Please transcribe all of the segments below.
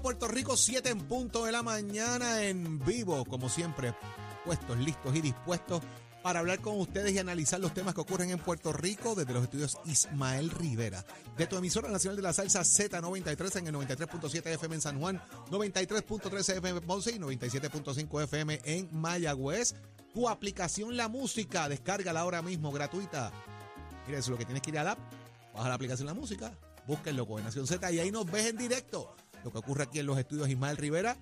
Puerto Rico, 7 en punto de la mañana en vivo, como siempre, puestos, listos y dispuestos para hablar con ustedes y analizar los temas que ocurren en Puerto Rico desde los estudios Ismael Rivera. De tu emisora nacional de la salsa Z93 en el 93.7 FM en San Juan, 93.3 FM en Ponce y 97.5 FM en Mayagüez. Tu aplicación La Música, descárgala ahora mismo, gratuita. Mira, eso es lo que tienes que ir a la baja la aplicación La Música, búsquenlo Nación Z y ahí nos ves en directo lo que ocurre aquí en los estudios Ismael Rivera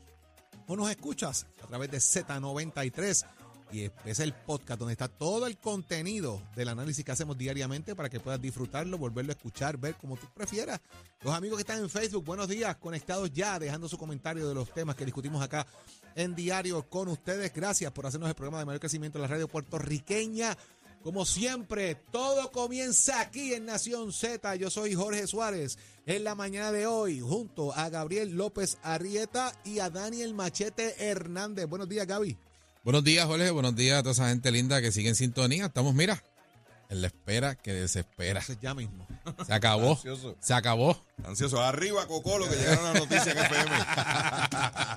o nos escuchas a través de Z93 y es el podcast donde está todo el contenido del análisis que hacemos diariamente para que puedas disfrutarlo, volverlo a escuchar, ver como tú prefieras. Los amigos que están en Facebook, buenos días, conectados ya, dejando su comentario de los temas que discutimos acá en diario con ustedes. Gracias por hacernos el programa de mayor crecimiento de la radio puertorriqueña. Como siempre, todo comienza aquí en Nación Z. Yo soy Jorge Suárez. En la mañana de hoy, junto a Gabriel López Arrieta y a Daniel Machete Hernández. Buenos días, Gaby. Buenos días, Jorge. Buenos días a toda esa gente linda que sigue en sintonía. Estamos, mira, en la espera que desespera. ya mismo. Se acabó. Se acabó. Ansioso. Arriba, Cocolo, que llegaron las noticias en FM.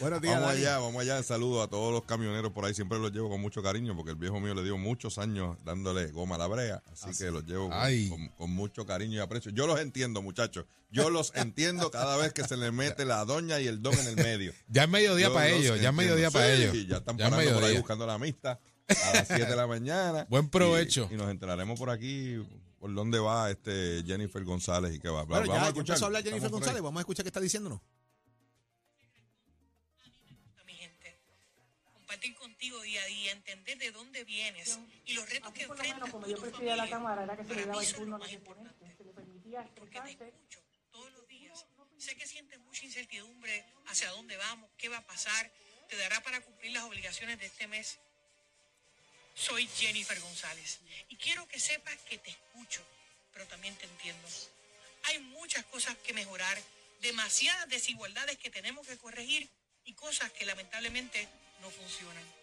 Buenos días. Vamos allá, vamos allá. Saludo a todos los camioneros por ahí. Siempre los llevo con mucho cariño porque el viejo mío le dio muchos años dándole goma a la brea. Así, que los llevo con, con, mucho cariño y aprecio. Yo los entiendo, muchachos. Yo los entiendo cada vez que se le mete la doña y el don en el medio. ya es mediodía para ellos. Ya es mediodía para ellos. ya están parando por ahí buscando la amistad a las 7 de la mañana. Buen provecho. Y, nos enteraremos por aquí por dónde va este Jennifer González y qué va. vamos a escuchar. a hablar Jennifer González, vamos a escuchar qué está diciéndonos. Entender de dónde vienes y los retos que enfrentas. Como yo presidía la Cámara, era que se le daba el turno a se le permitía Porque te escucho todos los días. Sé que sientes mucha incertidumbre hacia dónde vamos, qué va a pasar, te dará para cumplir las obligaciones de este mes soy Jennifer González y quiero que sepas que te escucho, pero también te entiendo. Hay muchas cosas que mejorar, demasiadas desigualdades que tenemos que corregir y cosas que lamentablemente no funcionan.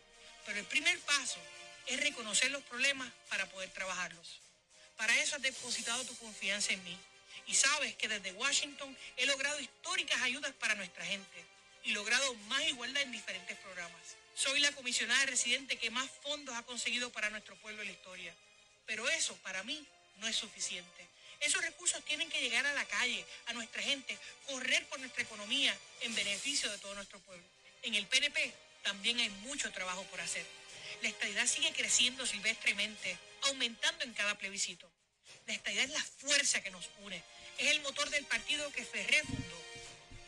Pero el primer paso es reconocer los problemas para poder trabajarlos. Para eso has depositado tu confianza en mí. Y sabes que desde Washington he logrado históricas ayudas para nuestra gente y logrado más igualdad en diferentes programas. Soy la comisionada residente que más fondos ha conseguido para nuestro pueblo en la historia. Pero eso, para mí, no es suficiente. Esos recursos tienen que llegar a la calle, a nuestra gente, correr por nuestra economía en beneficio de todo nuestro pueblo. En el PNP también hay mucho trabajo por hacer. La estadidad sigue creciendo silvestremente, aumentando en cada plebiscito. La estadidad es la fuerza que nos une, es el motor del partido que Ferrer fundó.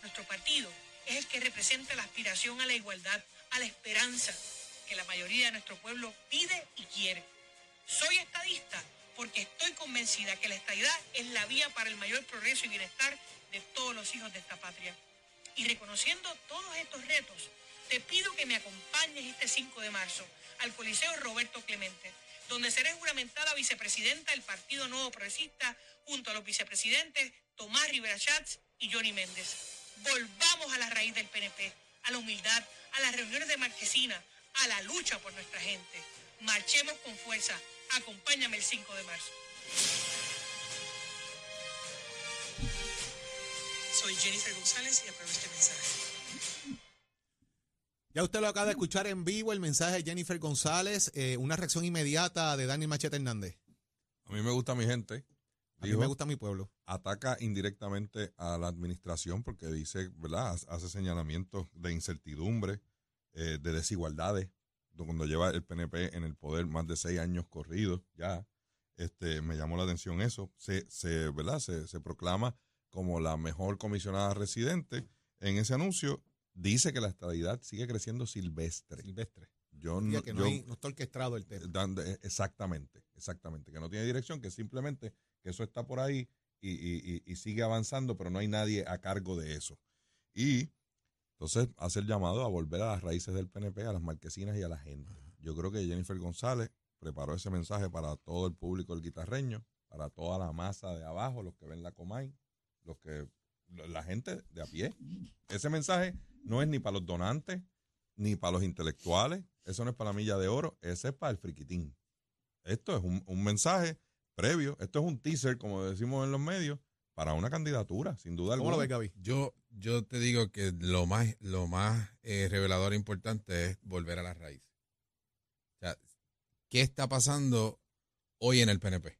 Nuestro partido es el que representa la aspiración a la igualdad, a la esperanza que la mayoría de nuestro pueblo pide y quiere. Soy estadista porque estoy convencida que la estadidad es la vía para el mayor progreso y bienestar de todos los hijos de esta patria. Y reconociendo todos estos retos, te pido que me acompañes este 5 de marzo al Coliseo Roberto Clemente, donde seré juramentada vicepresidenta del Partido Nuevo Progresista junto a los vicepresidentes Tomás Rivera Schatz y Johnny Méndez. Volvamos a la raíz del PNP, a la humildad, a las reuniones de Marquesina, a la lucha por nuestra gente. Marchemos con fuerza. Acompáñame el 5 de marzo. Soy Jennifer González y apruebo este mensaje. Ya usted lo acaba de escuchar en vivo el mensaje de Jennifer González, eh, una reacción inmediata de Daniel Machete Hernández. A mí me gusta mi gente. a mí me gusta mi pueblo. Ataca indirectamente a la administración porque dice, ¿verdad? Hace señalamientos de incertidumbre, eh, de desigualdades, cuando lleva el PNP en el poder más de seis años corridos ya. Este, me llamó la atención eso. Se, se, ¿verdad? Se, se proclama como la mejor comisionada residente. En ese anuncio dice que la estabilidad sigue creciendo silvestre. Silvestre. Yo no, que no, está orquestado el tema. Eh, exactamente, exactamente. Que no tiene dirección, que simplemente que eso está por ahí y, y, y, sigue avanzando, pero no hay nadie a cargo de eso. Y entonces hace el llamado a volver a las raíces del PNP, a las marquesinas y a la gente. Yo creo que Jennifer González preparó ese mensaje para todo el público del guitarreño, para toda la masa de abajo, los que ven la Comay, los que la gente de a pie. Ese mensaje no es ni para los donantes, ni para los intelectuales, eso no es para la milla de oro, ese es para el friquitín. Esto es un, un mensaje previo, esto es un teaser, como decimos en los medios, para una candidatura, sin duda alguna. ¿Cómo lo ves, Gaby? Yo yo te digo que lo más, lo más eh, revelador e importante es volver a la raíz. O sea, ¿qué está pasando hoy en el PNP?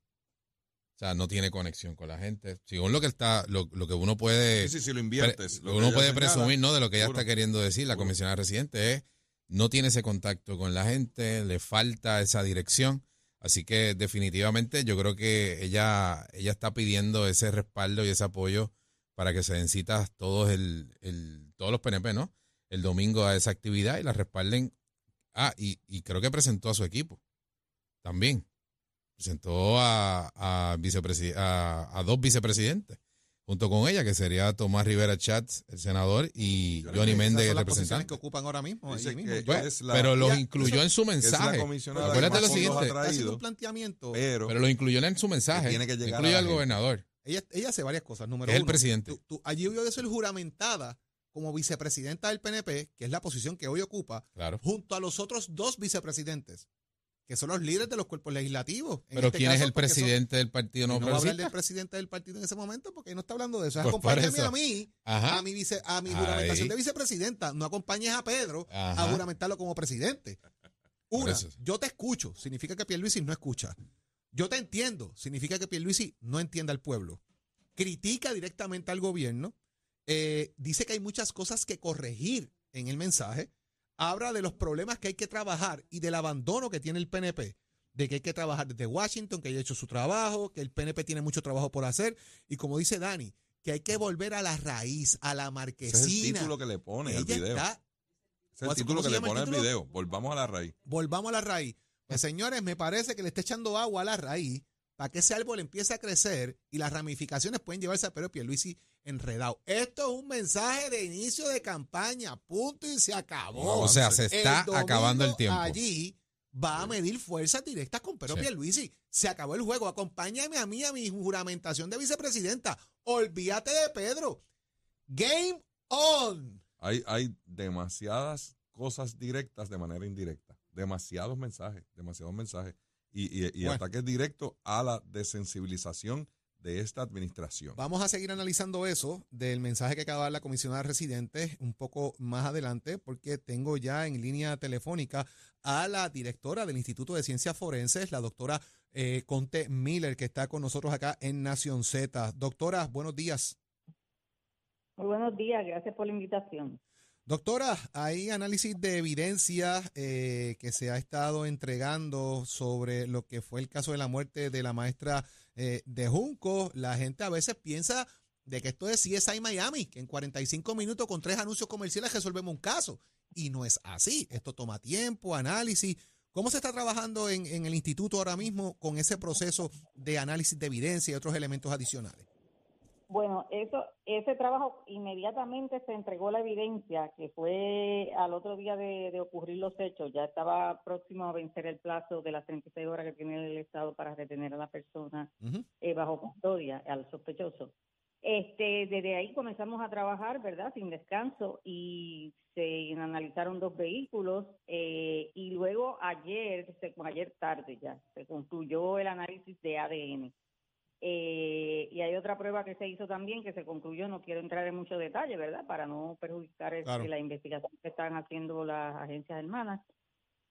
O sea, no tiene conexión con la gente. Según lo que está, lo, lo que uno puede, Sí, sí, si lo inviertes. lo que uno puede presumir, ¿no? De lo que ella seguro. está queriendo decir, la Seguro. comisionada residente es no tiene ese contacto con la gente, le falta esa dirección. Así que definitivamente yo creo que ella, ella está pidiendo ese respaldo y ese apoyo para que se den citas todos el, el, todos los PNP, ¿no? El domingo a esa actividad y la respalden. Ah, y, y creo que presentó a su equipo también. Presentó a, a, a, a dos vicepresidentes junto con ella, que sería Tomás Rivera Chats, el senador, y Johnny Méndez, son el las posiciones representante. que ocupan ahora mismo. Allí la- pero los incluyó en su mensaje. Acuérdate lo siguiente. traído, un planteamiento. pero Pero lo incluyó en su mensaje. tiene que llegar a incluyó la al gente. gobernador. Ella, ella hace varias cosas. Número es el uno, presidente. tú- tú- allí ser juramentada como vicepresidenta del PNP, que es la posición que hoy ocupa, Claro. junto a los otros dos vicepresidentes, que son los líderes de los cuerpos legislativos. Pero este ¿quién es el son- presidente del Partido No no va a hablar del presidente del partido en ese momento porque no está hablando de eso. Es Pues acompáñame a mí, Ajá. a mi, vice, a mi Ahí. juramentación de vicepresidenta. No acompañes a Pedro Ajá. a juramentarlo como presidente. Una, yo te escucho, significa que Pierluisi no escucha. Yo te entiendo, significa que Pierluisi no entiende al pueblo. Critica directamente al gobierno, eh, dice que hay muchas cosas que corregir en el mensaje, habla de los problemas que hay que trabajar y del abandono que tiene el PNP, de que hay que trabajar desde Washington, que haya hecho su trabajo, que el PNP tiene mucho trabajo por hacer, y como dice Dani, que hay que volver a la raíz, a la ese es el marquesina. título que le pone al video. está Ese es ¿Cómo el título que le pone al video. Volvamos a la raíz. volvamos a la raíz. Pues señores, me parece que le está echando agua a la raíz para que ese árbol empiece a crecer y las ramificaciones pueden llevarse a Pedro Pierluisi enredado. Esto es un mensaje de inicio de campaña, punto y se acabó. O sea, se El está domingo acabando el tiempo. Allí va a medir fuerzas directas con Pedro Sí. Pierluisi. Se acabó el juego. Acompáñame a mí a mi juramentación de vicepresidenta. Olvídate de Pedro. Game on. Hay, hay demasiadas cosas directas de manera indirecta. Demasiados mensajes, demasiados mensajes. Y, y, y Bueno. ataques directos a la desensibilización de esta administración. Vamos a seguir analizando eso del mensaje que acaba de dar la comisionada residente un poco más adelante, porque tengo ya en línea telefónica a la directora del Instituto de Ciencias Forenses, la doctora eh, Conte Miller, que está con nosotros acá en Nación Z. Doctora, buenos días. Muy buenos días, gracias por la invitación. Doctora, hay análisis de evidencia eh, que se ha estado entregando sobre lo que fue el caso de la muerte de la maestra eh, de Junco. La gente a veces piensa de que esto es CSI Miami, que en 45 minutos con tres anuncios comerciales resolvemos un caso. Y no es así. Esto toma tiempo, análisis. ¿Cómo se está trabajando en, en el instituto ahora mismo con ese proceso de análisis de evidencia y otros elementos adicionales? Bueno, eso, ese trabajo inmediatamente se entregó la evidencia que fue al otro día de, de ocurrir los hechos. Ya estaba próximo a vencer el plazo de las 36 horas que tiene el Estado para retener a la persona eh, bajo custodia, al sospechoso. Este, desde ahí comenzamos a trabajar, ¿verdad? Sin descanso y se analizaron dos vehículos eh, y luego ayer, se- ayer tarde ya, se concluyó el análisis de ADN. Eh, y hay otra prueba que se hizo también que se concluyó, no quiero entrar en mucho detalle, ¿verdad? Para no perjudicar este, Claro. la investigación que están haciendo las agencias hermanas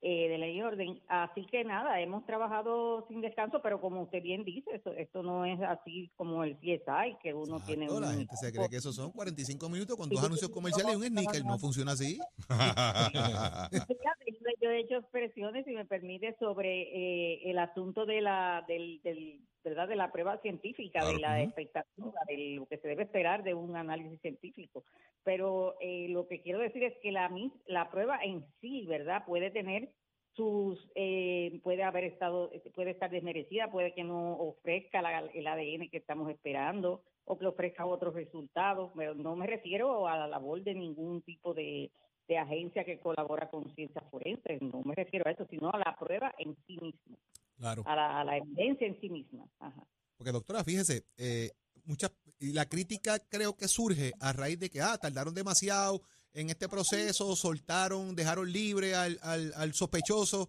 eh, de ley y orden. Así que nada, hemos trabajado sin descanso, pero como usted bien dice, esto, esto no es así como el CSI, que uno tiene un... la gente se cree que esos son 45 minutos con dos anuncios comerciales y un sneaker. no. funciona así. Yo- he hecho expresiones, si me permite, sobre eh, el asunto de la, del, del, ¿verdad? de la prueba científica, de la expectativa, de lo que se debe esperar de un análisis científico. Pero eh, lo que quiero decir es que la, la prueba en sí, ¿verdad? Puede tener sus, eh, puede haber estado, puede estar desmerecida, puede que no ofrezca la- el ADN que estamos esperando o que ofrezca otros resultados, pero no me refiero a la labor de ningún tipo de, de agencia que colabora con ciencias forenses, no me refiero a eso, sino a la prueba en sí misma, Claro. a la, a la evidencia en sí misma. Ajá. Porque doctora, fíjese, eh, muchas y la crítica creo que surge a raíz de que ah, tardaron demasiado en este proceso, soltaron, dejaron libre al, al, al sospechoso.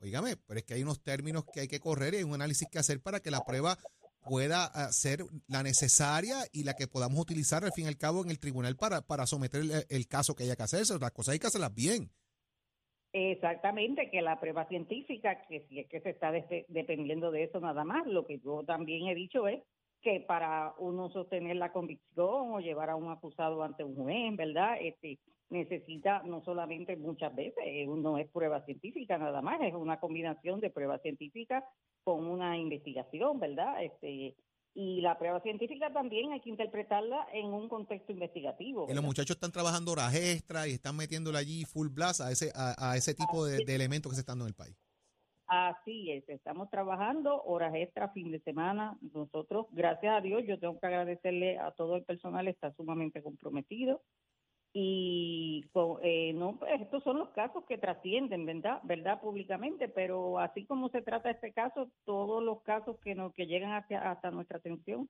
Óigame, pero es que hay unos términos que hay que correr y hay un análisis que hacer para que la prueba pueda ah, ser la necesaria y la que podamos utilizar al fin y al cabo en el tribunal para, para someter el, caso que haya que hacerse. Las cosas hay que hacerlas bien. Exactamente, que la prueba científica, que si es que se está de- dependiendo de eso nada más, lo que yo también he dicho es que para uno sostener la convicción o llevar a un acusado ante un juez, ¿verdad? Este necesita no solamente muchas veces, eh, no es prueba científica nada más, es una combinación de prueba científica con una investigación, ¿verdad? Este y la prueba científica también hay que interpretarla en un contexto investigativo. Los muchachos están trabajando horas extras y están metiéndole allí full blast a ese, a, a ese tipo de, de elementos que se están dando en el país. Así es, estamos trabajando horas extras, fin de semana. Nosotros, gracias a Dios, yo tengo que agradecerle a todo el personal, está sumamente comprometido. Y eh, no, pues estos son los casos que trascienden, ¿verdad? ¿verdad? Públicamente, pero así como se trata este caso, todos los casos que nos que llegan hacia, hasta nuestra atención,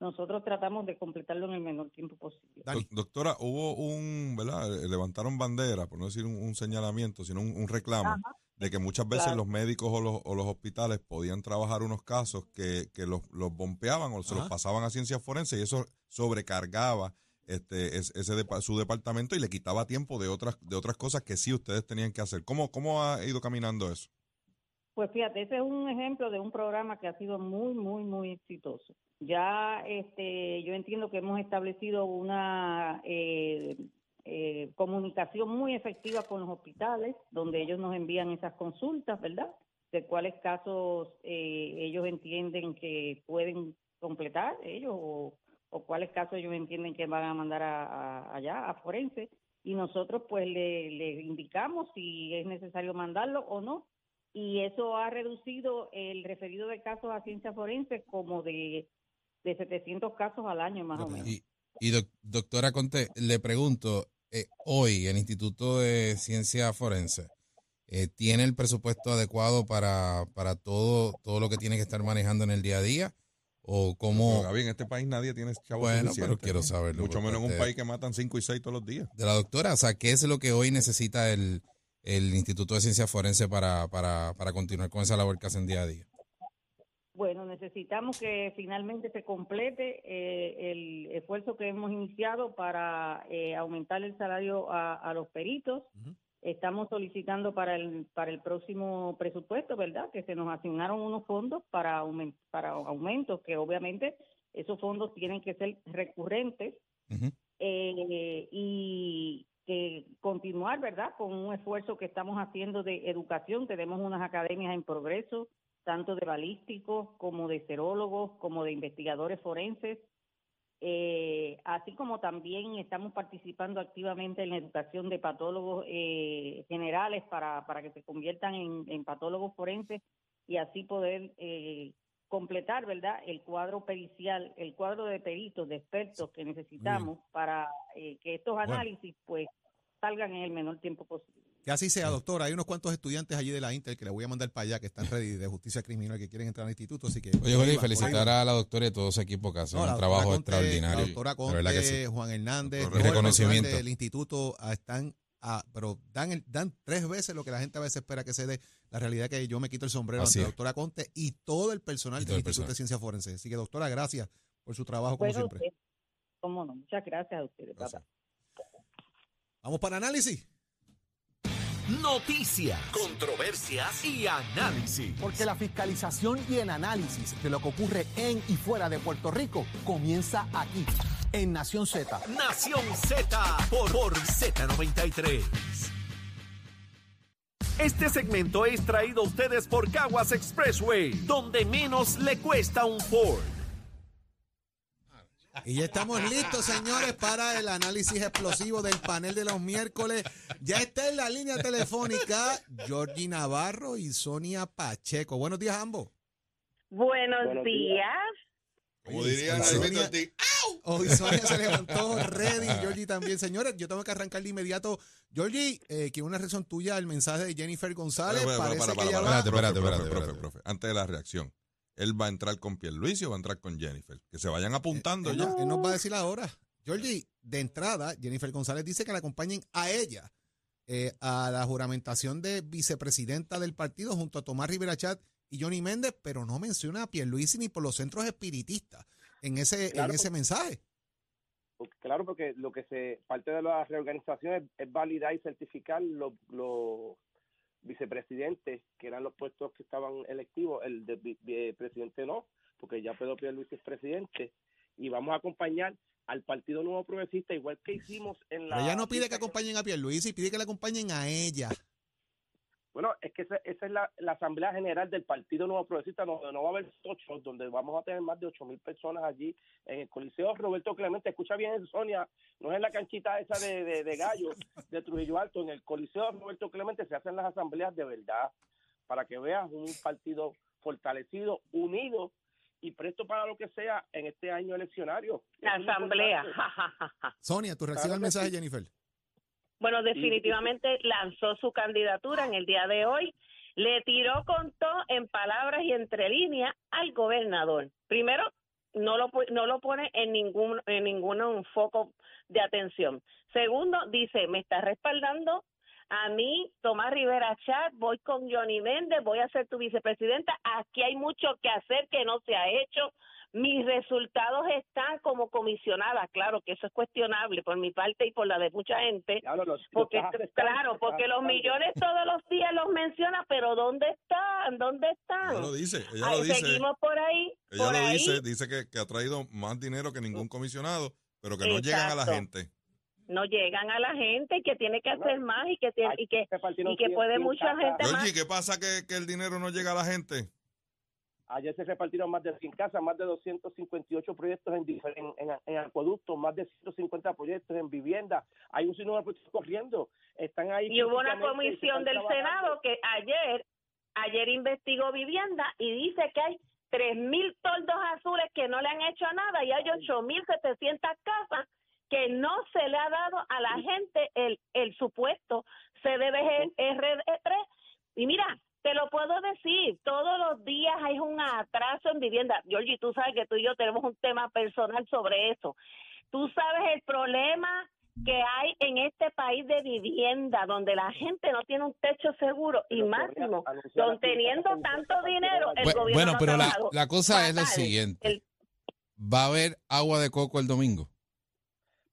nosotros tratamos de completarlo en el menor tiempo posible. Doctora, hubo un, ¿verdad? Eh, Levantaron bandera, por no decir un, un señalamiento, sino un, un reclamo, Ajá. de que muchas veces Claro. los médicos o los, o los hospitales podían trabajar unos casos que, que los, los bompeaban o se los pasaban a ciencia forense y eso sobrecargaba este es- ese depa- su departamento y le quitaba tiempo de otras de otras cosas que sí ustedes tenían que hacer. ¿Cómo, cómo ha ido caminando eso? Pues fíjate, ese es un ejemplo de un programa que ha sido muy, muy, muy exitoso. Ya este, yo entiendo que hemos establecido una eh, eh, comunicación muy efectiva con los hospitales, donde ellos nos envían esas consultas, ¿verdad? De cuáles casos eh, ellos entienden que pueden completar ellos o, o cuáles casos ellos entienden que van a mandar a, a- allá a forense y nosotros pues le, le indicamos si es necesario mandarlo o no y eso ha reducido el referido de casos a ciencia forense como de, de 700 casos al año más o menos. Y, y doc- doctora Conte, le pregunto, eh, hoy el Instituto de Ciencia Forense eh, tiene el presupuesto adecuado para, para todo, todo lo que tiene que estar manejando en el día a día? ¿O Pero, cómo? Gaby, en este país nadie tiene chavos Bueno, pero quiero saberlo Mucho menos en un país que matan cinco y seis todos los días. De la doctora, o sea, ¿qué es lo que hoy necesita el, el Instituto de Ciencia Forense para, para, para continuar con esa labor que hacen día a día? Bueno, necesitamos que finalmente se complete eh, el esfuerzo que hemos iniciado para eh, aumentar el salario a, a los peritos. Estamos solicitando para el para el próximo presupuesto, ¿verdad? Que se nos asignaron unos fondos para aumen- para aumentos, que obviamente esos fondos tienen que ser recurrentes eh, y que continuar, ¿verdad? Con un esfuerzo que estamos haciendo de educación. Tenemos unas academias en progreso, tanto de balísticos como de serólogos, como de investigadores forenses. Eh, así como también estamos participando activamente en la educación de patólogos eh, generales para, para que se conviertan en, en patólogos forenses y así poder eh, completar, ¿verdad?, el cuadro pericial, el cuadro de peritos, de expertos que necesitamos para eh, que estos análisis, pues, salgan en el menor tiempo posible. Que así sea, doctora. Hay unos cuantos estudiantes allí de la Inter que le voy a mandar para allá que están ready de justicia criminal que quieren entrar al instituto. Así que. Oye, Jorge, felicitar a la doctora y a todo su equipo que hace No, un trabajo Conte, extraordinario. La doctora Conte, verdad que sí. Juan Hernández, el Reconocimiento. del instituto ah, están, ah, pero dan, el- dan tres veces lo que la gente a veces espera que se dé. La realidad es que yo me quito el sombrero Así ante la doctora Conte y todo el personal todo del el Instituto personal. de Ciencia Forense. Así que, doctora, gracias por su trabajo, como siempre. eh, cómo no, muchas gracias a ustedes. Gracias. papá. Vamos para análisis. Noticias, controversias y análisis. Porque la fiscalización y el análisis de lo que ocurre en y fuera de Puerto Rico comienza aquí, en Nación Z. Nación Z por, por Z93. Este segmento es traído a ustedes por Caguas Expressway, donde menos le cuesta un Ford. Y ya estamos listos, señores, para el análisis explosivo del panel de los miércoles. Ya está en la línea telefónica Georgie Navarro y Sonia Pacheco. Buenos días, ambos. Buenos, días. Como Alberto Sonia- Hoy Sonia se levantó ready, Georgie también. Señores, yo tengo que arrancar de inmediato. Georgie, eh, quiero una reacción tuya al mensaje de Jennifer González. Para, para, Parece para, que para, va- Espérate, profe, espérate, profe, espérate, profe, espérate. profe, Antes de la reacción, ¿él va a entrar con Pierluisi o va a entrar con Jennifer? Que se vayan apuntando Él, ya. no- él nos va a decir ahora. Georgie, de entrada, Jennifer González dice que la acompañen a ella eh, a la juramentación de vicepresidenta del partido junto a Tomás Rivera Chat y Johnny Méndez, pero no menciona a Pierluisi ni por los centros espiritistas en ese, Claro, en ese mensaje. Porque- Claro, porque lo que se parte de la reorganización es, es validar y certificar los, los vicepresidentes, que eran los puestos que estaban electivos, el de presidente no, porque ya Pedro Pierluisi es presidente, y vamos a acompañar al Partido Nuevo Progresista, igual que hicimos en la... Pero ella no pide que acompañen a Pierluisi, pide que le acompañen a ella. Bueno, es que esa, esa es la, la Asamblea General del Partido Nuevo Progresista, donde no va a haber ocho, donde vamos a tener más de ocho mil personas allí en el Coliseo Roberto Clemente. Escucha bien, Sonia, no es en la canchita esa de, de, de gallo de Trujillo Alto, en el Coliseo Roberto Clemente se hacen las asambleas de verdad, para que veas un partido fortalecido, unido y presto para lo que sea en este año eleccionario. La asamblea. Sonia, tu reacción al mensaje, sí. Jennifer. Bueno, definitivamente lanzó su candidatura en el día de hoy. Le tiró con todo en palabras y entre líneas al gobernador. Primero, no lo no lo pone en ningún en ningún foco de atención. Segundo, dice, me está respaldando a mí, Tomás Rivera Chat, voy con Johnny Méndez, voy a ser tu vicepresidenta. Aquí hay mucho que hacer que no se ha hecho. Mis resultados están como comisionada. Claro que eso es cuestionable por mi parte y por la de mucha gente. Lo Porque, arrestando, claro, porque los millones todos los días los menciona, pero ¿dónde están? ¿Dónde están? Ella lo dice, ella Ahí lo dice. Seguimos por ahí. Ella por lo ahí. dice, dice que, que ha traído más dinero que ningún comisionado, pero que no llegan a la gente. No llegan a la gente y que tiene que hacer más y que tiene, y que repartieron y que puede mucha gente más. ¿qué pasa que, que el dinero no llega a la gente? Ayer se repartieron más de 100 casas, más de 258 proyectos en, en, en, en acueductos, más de 150 proyectos en vivienda. Hay un sinnúmero de proyectos corriendo. Están ahí. Y hubo una comisión del. Senado que ayer, ayer investigó vivienda y dice que hay tres mil toldos azules que no le han hecho nada y hay ocho mil setecientas casas que no se le ha dado a la gente el, el supuesto CDBG-RD3. Y mira, te lo puedo decir, todos los días hay un atraso en vivienda. Georgie, tú sabes que tú y yo tenemos un tema personal sobre eso. Tú sabes el problema que hay en este país de vivienda, donde la gente no tiene un techo seguro y Pero máximo, don teniendo tanto dinero, el Bu- gobierno bueno, no pero la, cosa es la siguiente. El- ¿Va a haber agua de coco el domingo?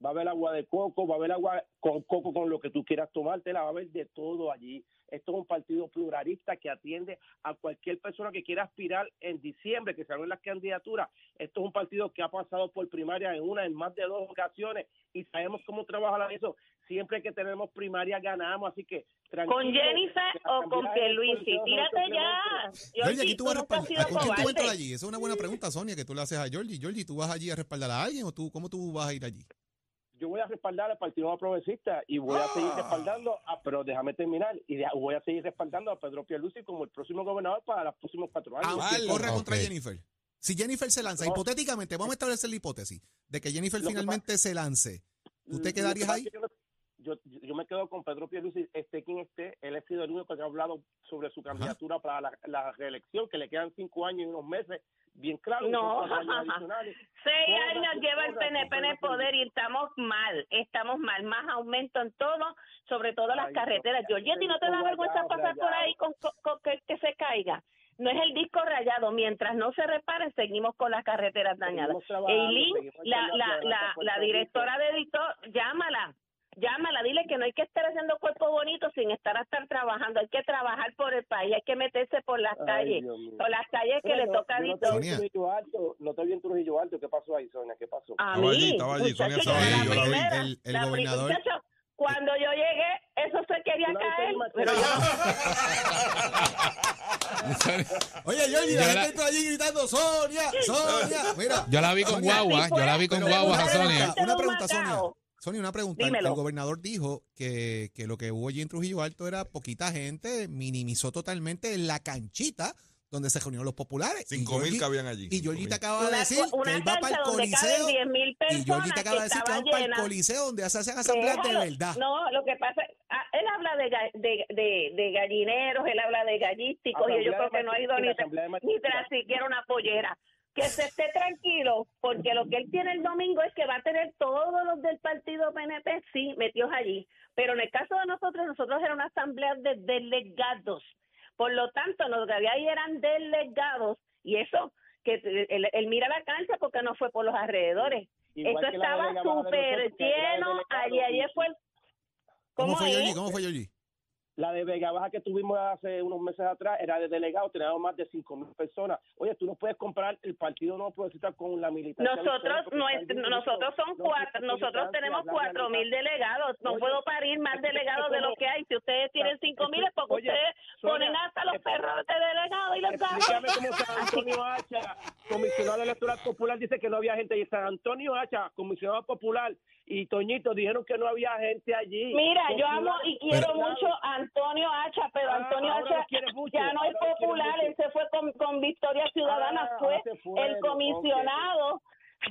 Va a haber agua de coco, va a haber agua con coco con lo que tú quieras tomártela, va a haber de todo allí. Esto es un partido pluralista que atiende a cualquier persona que quiera aspirar en diciembre, que se abren las candidaturas. Esto es un partido que ha pasado por primaria en una, en más de dos ocasiones y sabemos cómo trabaja eso. Siempre que tenemos primaria ganamos, así que ¿Con Jennifer la o con Pierluisi? Tírate ya. Georgie, Georgie, aquí tú tú vas a respaldar. ¿Con quién tú entras allí? Esa es una buena pregunta, Sonia, que tú le haces a Georgie. Georgie, ¿tú vas allí a respaldar a alguien o tú, cómo tú vas a ir allí? Yo voy a respaldar al Partido Nuevo Progresista y voy a seguir Ah. respaldando, a, pero déjame terminar, y de- voy a seguir respaldando a Pedro Pierluisi como el próximo gobernador para los próximos cuatro años. Aunque Vale. corra contra. Jennifer. Si Jennifer se lanza, No. hipotéticamente, vamos a establecer la hipótesis de que Jennifer Lo que finalmente se lance. ¿Tú te Lo que quedarías pasa ahí? es que Yo, yo, yo me quedo con Pedro Pierluisi, esté quien esté, él ha sido el único que ha hablado sobre su candidatura para la, la reelección, que le quedan cinco años y unos meses, bien claro. No. años. Seis años lleva el PNP en el poder y estamos mal, estamos mal, más aumento en todo, sobre todo las Ay, carreteras. no, Georgie, ¿a ti no te da vergüenza pasar por ahí con, con- con que, que se caiga? No es el disco rayado, mientras no se reparen, seguimos con las carreteras dañadas. Eileen, la, la, la, la directora de editor, llámala, llámala, dile que no hay que estar haciendo cuerpo bonito sin estar a estar trabajando, hay que trabajar por el país, hay que meterse por las Ay, calles, por las calles que Mira, le no- toca no te vi en Sonia. Trujillo Alto, no te vi en Trujillo Alto, ¿qué pasó ahí, Sonia? ¿Qué pasó? A Estaba mí, allí, estaba allí, Sonia estaba allí, yo la vi. El- el la gobernador- muchacho, cuando yo llegué, eso se quería viste caer, pero yo Oye, Georgie, la Yo gente está allí gritando, Sonia, Sonia. Mira, Yo la vi con Sonia, guagua, yo la vi con pero guagua a Sonia. Una pregunta, Sonia. Sonia, una pregunta. El- Dímelo. El gobernador dijo que, que lo que hubo allí en Trujillo Alto era poquita gente, minimizó totalmente la canchita donde se reunieron los populares. Cinco mil cabían allí. Y Cinco acaba de una, decir que una él va para el coliseo. caben 10 mil Y te acaba que de decir que van para el coliseo donde se hacen asambleas de verdad. No, lo que pasa, ah, él habla de, de, de, de gallineros, él habla de gallísticos, y yo creo que no ha ido ni, Martín. ni tras siquiera una pollera. Que se esté tranquilo, porque lo que él tiene el domingo es que va a tener todos los del partido PNP, sí, metidos allí. Pero en el caso de nosotros, nosotros era una asamblea de delegados. Por lo tanto, los que había ahí eran delegados y eso, que él, él mira la cancha porque no fue por los alrededores. Igual la estaba súper lleno. delegado, Ayer, fue el- ¿Cómo, ¿Cómo fue, es? Yoyi? ¿Cómo fue, Yoyi? La de Vega Baja que tuvimos hace unos meses atrás era de delegado, teníamos más de cinco mil personas. Oye, tú no puedes comprar el partido no progresista con la militancia. Nosotros, nuestro- nosotros son cuatro, No, nosotros tenemos la cuatro mil realidad. delegados. No Oye, puedo parir más delegados de lo que hay. Si ustedes tienen cinco mil es porque Oye, ustedes Sonia, ponen hasta los perros de delegados y los Explícame gatos. cómo San Antonio Hacha, comisionado electoral popular, dice que no había gente. Y San Antonio Hacha, comisionado popular, y Toñito dijeron que no había gente allí. Mira, yo amo y quiero Pero- mucho a Antonio Hacha, pero Ah, Antonio ahora Hacha lo quieres mucho, ya no es ahora lo quieres popular, mucho. él se fue con, con Victoria Ciudadana, Ah, fue se fue, el comisionado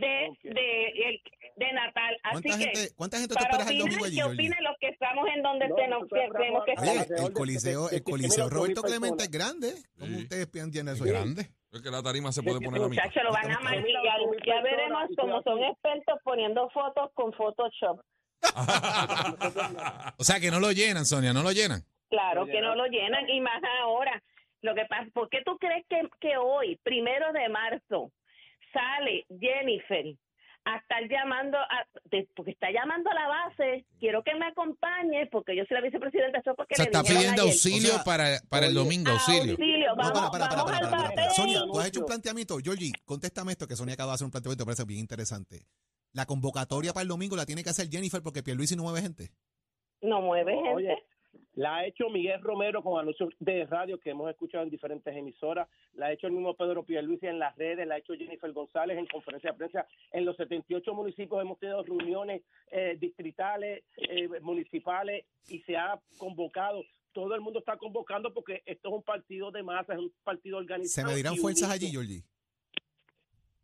de, Ok. de, el- de Natal. Así ¿Cuánta que, gente, ¿Cuánta gente tú para esperas el opinar, domingo allí, que opinen los que estamos en donde No, tenemos, nosotros que tenemos que Oye, estar. el coliseo, el coliseo Roberto Clemente es grande. ¿Cómo Sí. ustedes tienen eso? Sí. Grande. Es que la tarima se puede Sí, poner a. Muchachos, lo van. Mira, Ya veremos y son expertos poniendo fotos con Photoshop. O sea que no lo llenan, Sonia, no lo llenan. Claro que no lo llenan y más ahora. Lo que pasa, ¿por qué tú crees que, que hoy, primero de marzo, sale Jennifer a estar llamando, a, de- porque está llamando a la base? Quiero que me acompañe porque yo soy la vicepresidenta. Eso porque O sea, le está pidiendo ayer. auxilio O sea, para, para el domingo, auxilio. Auxilio, No, vamos, para, para, para, vamos para. Sonia, tú has hecho un planteamiento. Georgie, contéstame esto, que Sonia acaba de hacer un planteamiento que me parece bien interesante. La convocatoria para el domingo la tiene que hacer Jennifer porque Pierluisi no mueve gente. No mueve gente. Oye, la ha hecho Miguel Romero con anuncios de radio que hemos escuchado en diferentes emisoras, la ha hecho el mismo Pedro Pierluisi en las redes, la ha hecho Jennifer González en conferencia de prensa. En los 78 municipios hemos tenido reuniones eh, distritales, eh, municipales y se ha convocado. Todo el mundo está convocando porque esto es un partido de masas, es un partido ¿Se organizado. me dirán fuerzas allí, Georgie?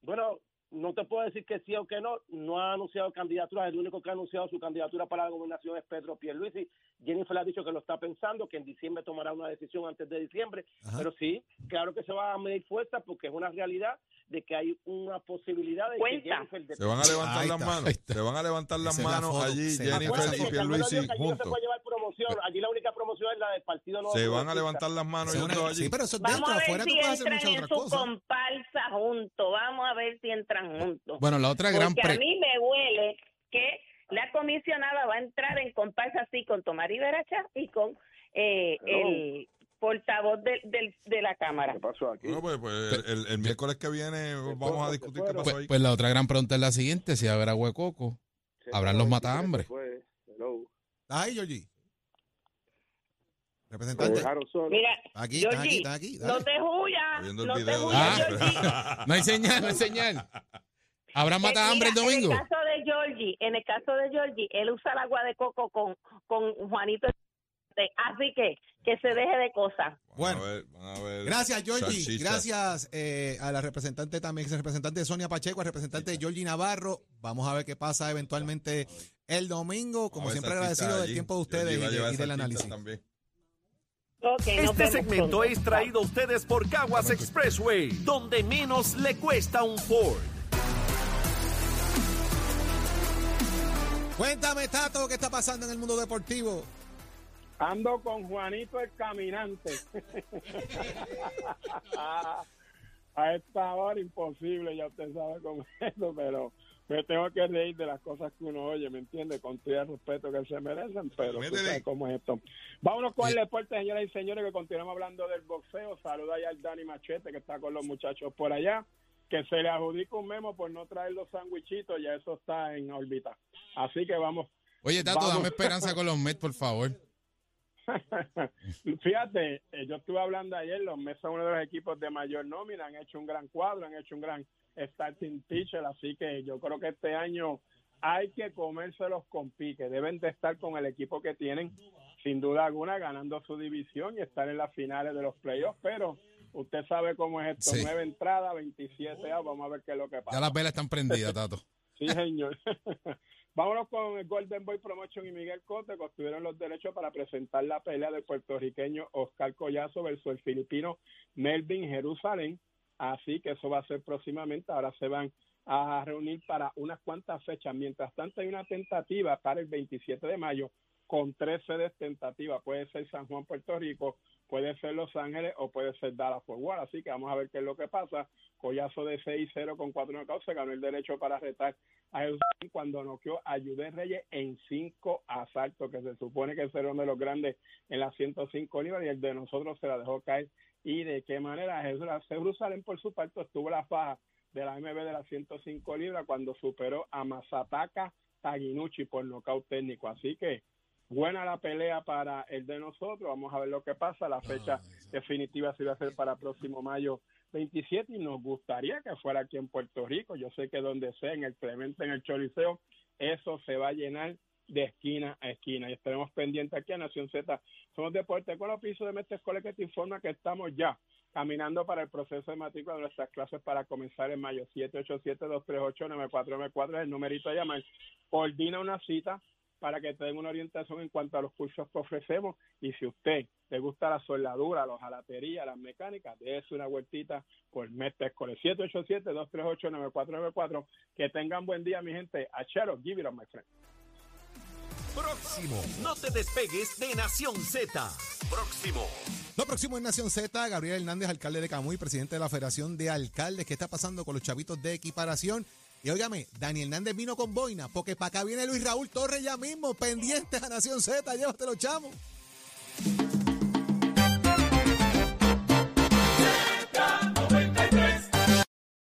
Bueno, no te puedo decir que sí o que no. No ha anunciado candidatura. El único que ha anunciado su candidatura para la gobernación es Pedro Pierluisi. Jennifer le ha dicho que lo está pensando, que en diciembre tomará una decisión antes de diciembre. Ajá. Pero sí, claro que se va a medir fuerza porque es una realidad de que hay una posibilidad de Cuenta. que Jennifer... de- Se van a levantar Ahí las está. manos. Se van a levantar las Esa manos foto. allí, Jennifer y Pierluisi no promoción. Allí la única promoción es la del Partido Nuevo Se van a levantar las manos una- dos allí. sí, pero eso es Vamos dentro, a ver afuera tú si puedes hacer entran muchas otras cosas. comparsa juntos. Vamos a ver si entran juntos. Bueno, la otra gran Porque a mí me huele que la comisionada va a entrar en comparsa así con Tomás Iberacha y con eh, el portavoz de, del- de la Cámara. ¿Qué pasó aquí? Bueno, pues, pues, el, el miércoles que viene vamos a discutir qué pasó pues, ahí. pues la otra gran pregunta es la siguiente, si habrá huecoco. Habrán los matahambre. ¿Estás ahí, Georgie? Representante. Mira, Aquí, aquí, están aquí. no te huyas, no te huyas, Ah. No hay señal, no hay señal. ¿Habrá mata hambre el domingo? En el caso de Georgie, en el caso de Georgie, él usa el agua de coco con, con Juanito. Así que que se deje de cosas. Bueno. Van a ver, van a ver Gracias, Georgie. salchichas. Gracias eh, a la representante también, representante de Sonia Pacheco, al representante de Georgie Navarro. Vamos a ver qué pasa eventualmente el domingo. Como siempre, agradecido del tiempo de ustedes y, de- y del análisis. también. Este segmento pronto. es traído a ustedes por Caguas Expressway, donde menos le cuesta un Ford. Cuéntame, Tato, ¿qué está pasando en el mundo deportivo? Ando con Juanito el caminante. A esta hora imposible, ya usted sabe cómo es eso, pero me tengo que reír de las cosas que uno oye, ¿me entiende? Con todo el respeto que se merecen, pero tú sabes cómo es esto. Vámonos con el deporte, señoras y señores, que continuamos hablando del boxeo. Saluda ya al Dani Machete, que está con los muchachos por allá. Que se le adjudica un memo por no traer los sandwichitos, ya eso está en órbita. Así que vamos Oye, Tato, Vamos. dame esperanza con los Mets, por favor. Fíjate, eh, yo estuve hablando ayer, los Mets son uno de los equipos de mayor nómina, han hecho un gran cuadro, han hecho un gran starting pitcher, así que yo creo que este año hay que comérselos con pique, deben de estar con el equipo que tienen, sin duda alguna, ganando su división y estar en las finales de los playoffs, pero usted sabe cómo es esto, Sí. nueve entradas, 27 outs, vamos a ver qué es lo que pasa. Ya las velas están prendidas, Tato. Sí, señor. Vámonos con el Golden Boy Promotion y Miguel Cote, que obtuvieron los derechos para presentar la pelea del puertorriqueño Oscar Collazo versus el filipino Melvin Jerusalén. Así que eso va a ser próximamente. Ahora se van a reunir para unas cuantas fechas. Mientras tanto, hay una tentativa para el 27 de mayo con tres sedes tentativas. Puede ser San Juan, Puerto Rico, puede ser Los Ángeles o puede ser Dallas Fort Worth. Así que vamos a ver qué es lo que pasa. Collazo de 6-0 con 4 knockouts, se ganó el derecho para retar a Jesús cuando noqueó a Judé Reyes en 5 asaltos, que se supone que es uno de los grandes en las 105 libras y el de nosotros se la dejó caer. ¿Y de qué manera? Jesús Jerusalén, por su parte, estuvo la faja de la MB de las 105 libras cuando superó a Masataka Taginuchi por nocaut técnico. Así que buena la pelea para el de nosotros. Vamos a ver lo que pasa. La fecha definitiva se va a hacer para próximo mayo 27 y nos gustaría que fuera aquí en Puerto Rico. Yo sé que donde sea, en el Clemente, en el Choliseo, eso se va a llenar de esquina a esquina. Y estaremos pendientes aquí a Nación Z. Somos Deportes con los pisos de Mestre que te informa que estamos ya caminando para el proceso de matrícula de nuestras clases para comenzar en mayo. 787-238-9494 es el numerito a llamar. Coordina una cita para que te den una orientación en cuanto a los cursos que ofrecemos y si usted le gusta la soldadura, la jalatería, las mecánicas, déjese una vueltita por Mestre Escolar 787-238-9494 que tengan buen día mi gente, achero, give it up my friend Próximo, no te despegues de Nación Z. Próximo. Lo próximo en Nación Z, Gabriel Hernández, alcalde de Camuy, presidente de la Federación de Alcaldes. ¿Qué está pasando con los chavitos de equiparación? Y óigame, Daniel Hernández vino con boina, porque para acá viene Luis Raúl Torres ya mismo, pendiente a Nación Z, llévatelo, chamo.